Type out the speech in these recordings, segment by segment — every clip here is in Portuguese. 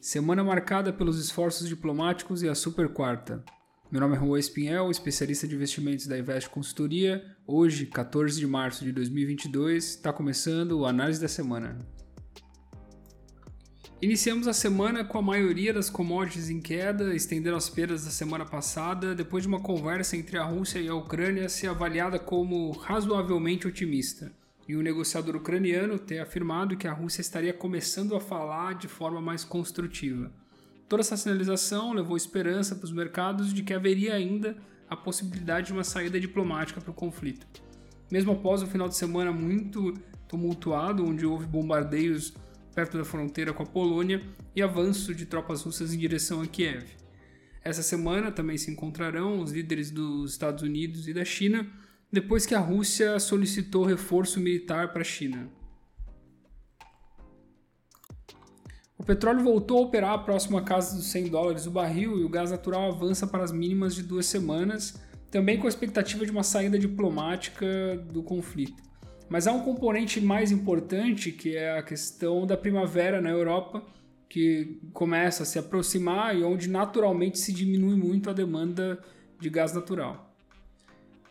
Semana marcada pelos esforços diplomáticos e a super quarta. Meu nome é Juan Espinhel, especialista de investimentos da Invest Consultoria. Hoje, 14 de março de 2022, está começando o Análise da Semana. Iniciamos a semana com a maioria das commodities em queda, estendendo as perdas da semana passada, depois de uma conversa entre a Rússia e a Ucrânia ser avaliada como razoavelmente otimista e o negociador ucraniano ter afirmado que a Rússia estaria começando a falar de forma mais construtiva. Toda essa sinalização levou esperança para os mercados de que haveria ainda a possibilidade de uma saída diplomática para o conflito. Mesmo após um final de semana muito tumultuado, onde houve bombardeios perto da fronteira com a Polônia e avanço de tropas russas em direção a Kiev. Essa semana também se encontrarão os líderes dos Estados Unidos e da China depois que a Rússia solicitou reforço militar para a China. O petróleo voltou a operar próximo à casa dos 100 dólares o barril e o gás natural avança para as mínimas de duas semanas, também com a expectativa de uma saída diplomática do conflito. Mas há um componente mais importante que é a questão da primavera na Europa, que começa a se aproximar e onde naturalmente se diminui muito a demanda de gás natural.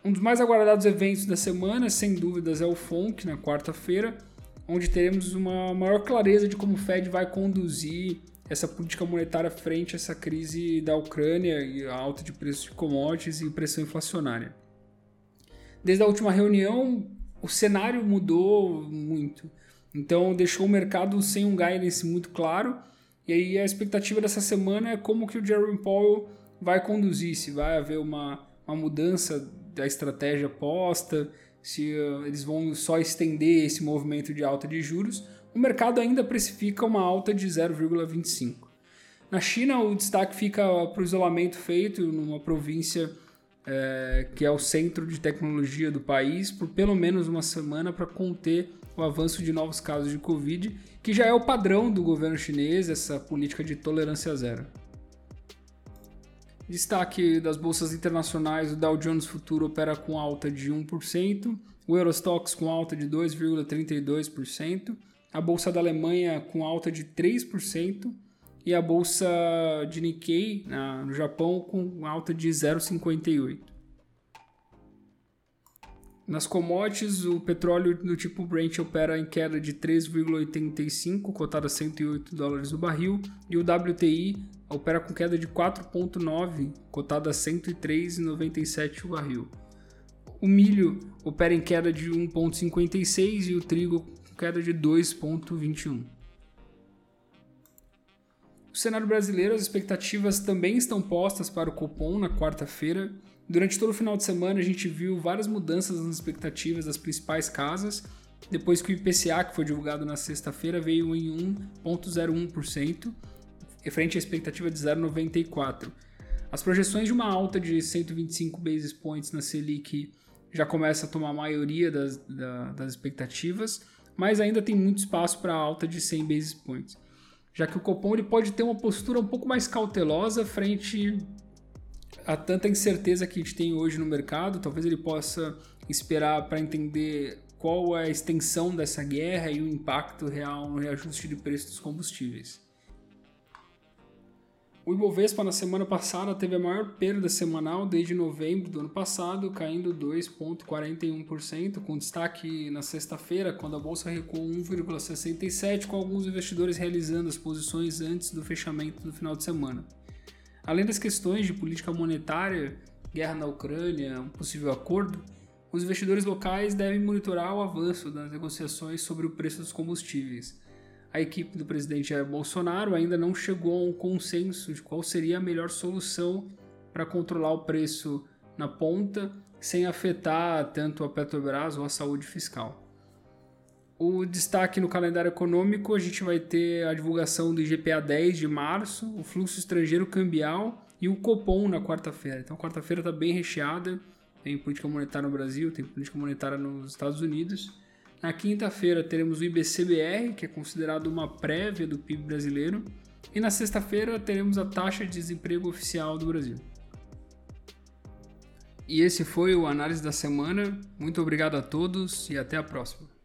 Um dos mais aguardados eventos da semana, sem dúvidas, é o FONC, na quarta-feira, onde teremos uma maior clareza de como o Fed vai conduzir essa política monetária frente a essa crise da Ucrânia e a alta de preços de commodities e pressão inflacionária. Desde a última reunião, o cenário mudou muito. Então deixou o mercado sem um guidance muito claro. E aí a expectativa dessa semana é como que o Jerome Powell vai conduzir, se vai haver uma, uma mudança da estratégia posta, se uh, eles vão só estender esse movimento de alta de juros, o mercado ainda precifica uma alta de 0,25. Na China, o destaque fica para o isolamento feito numa província é, que é o centro de tecnologia do país por pelo menos uma semana para conter o avanço de novos casos de Covid, que já é o padrão do governo chinês, essa política de tolerância zero. Destaque das bolsas internacionais, o Dow Jones Futuro opera com alta de 1%, o Eurostox com alta de 2,32%, a bolsa da Alemanha com alta de 3% e a bolsa de Nikkei no Japão com alta de 0,58%. Nas commodities, o petróleo do tipo Brent opera em queda de 3,85, cotado a 108 dólares o barril, e o WTI opera com queda de 4,9, cotado a 103,97 o barril. O milho opera em queda de 1,56 e o trigo com queda de 2,21. No cenário brasileiro, as expectativas também estão postas para o Copom na quarta-feira. Durante todo o final de semana, a gente viu várias mudanças nas expectativas das principais casas, depois que o IPCA, que foi divulgado na sexta-feira, veio em 1,01%, frente à expectativa de 0,94%. As projeções de uma alta de 125 basis points na Selic já começa a tomar a maioria das, das expectativas, mas ainda tem muito espaço para alta de 100 basis points já que o Copom ele pode ter uma postura um pouco mais cautelosa frente a tanta incerteza que a gente tem hoje no mercado. Talvez ele possa esperar para entender qual é a extensão dessa guerra e o impacto real no reajuste de preço dos combustíveis. O Ibovespa na semana passada teve a maior perda semanal desde novembro do ano passado, caindo 2,41%, com destaque na sexta-feira, quando a bolsa recuou 1,67%, com alguns investidores realizando as posições antes do fechamento do final de semana. Além das questões de política monetária, guerra na Ucrânia, um possível acordo, os investidores locais devem monitorar o avanço das negociações sobre o preço dos combustíveis a equipe do presidente Jair Bolsonaro ainda não chegou a um consenso de qual seria a melhor solução para controlar o preço na ponta sem afetar tanto a Petrobras ou a saúde fiscal. O destaque no calendário econômico, a gente vai ter a divulgação do IGPA 10 de março, o fluxo estrangeiro cambial e o Copom na quarta-feira. Então, quarta-feira está bem recheada. Tem política monetária no Brasil, tem política monetária nos Estados Unidos. Na quinta-feira teremos o IBCBR, que é considerado uma prévia do PIB brasileiro, e na sexta-feira teremos a taxa de desemprego oficial do Brasil. E esse foi o análise da semana. Muito obrigado a todos e até a próxima.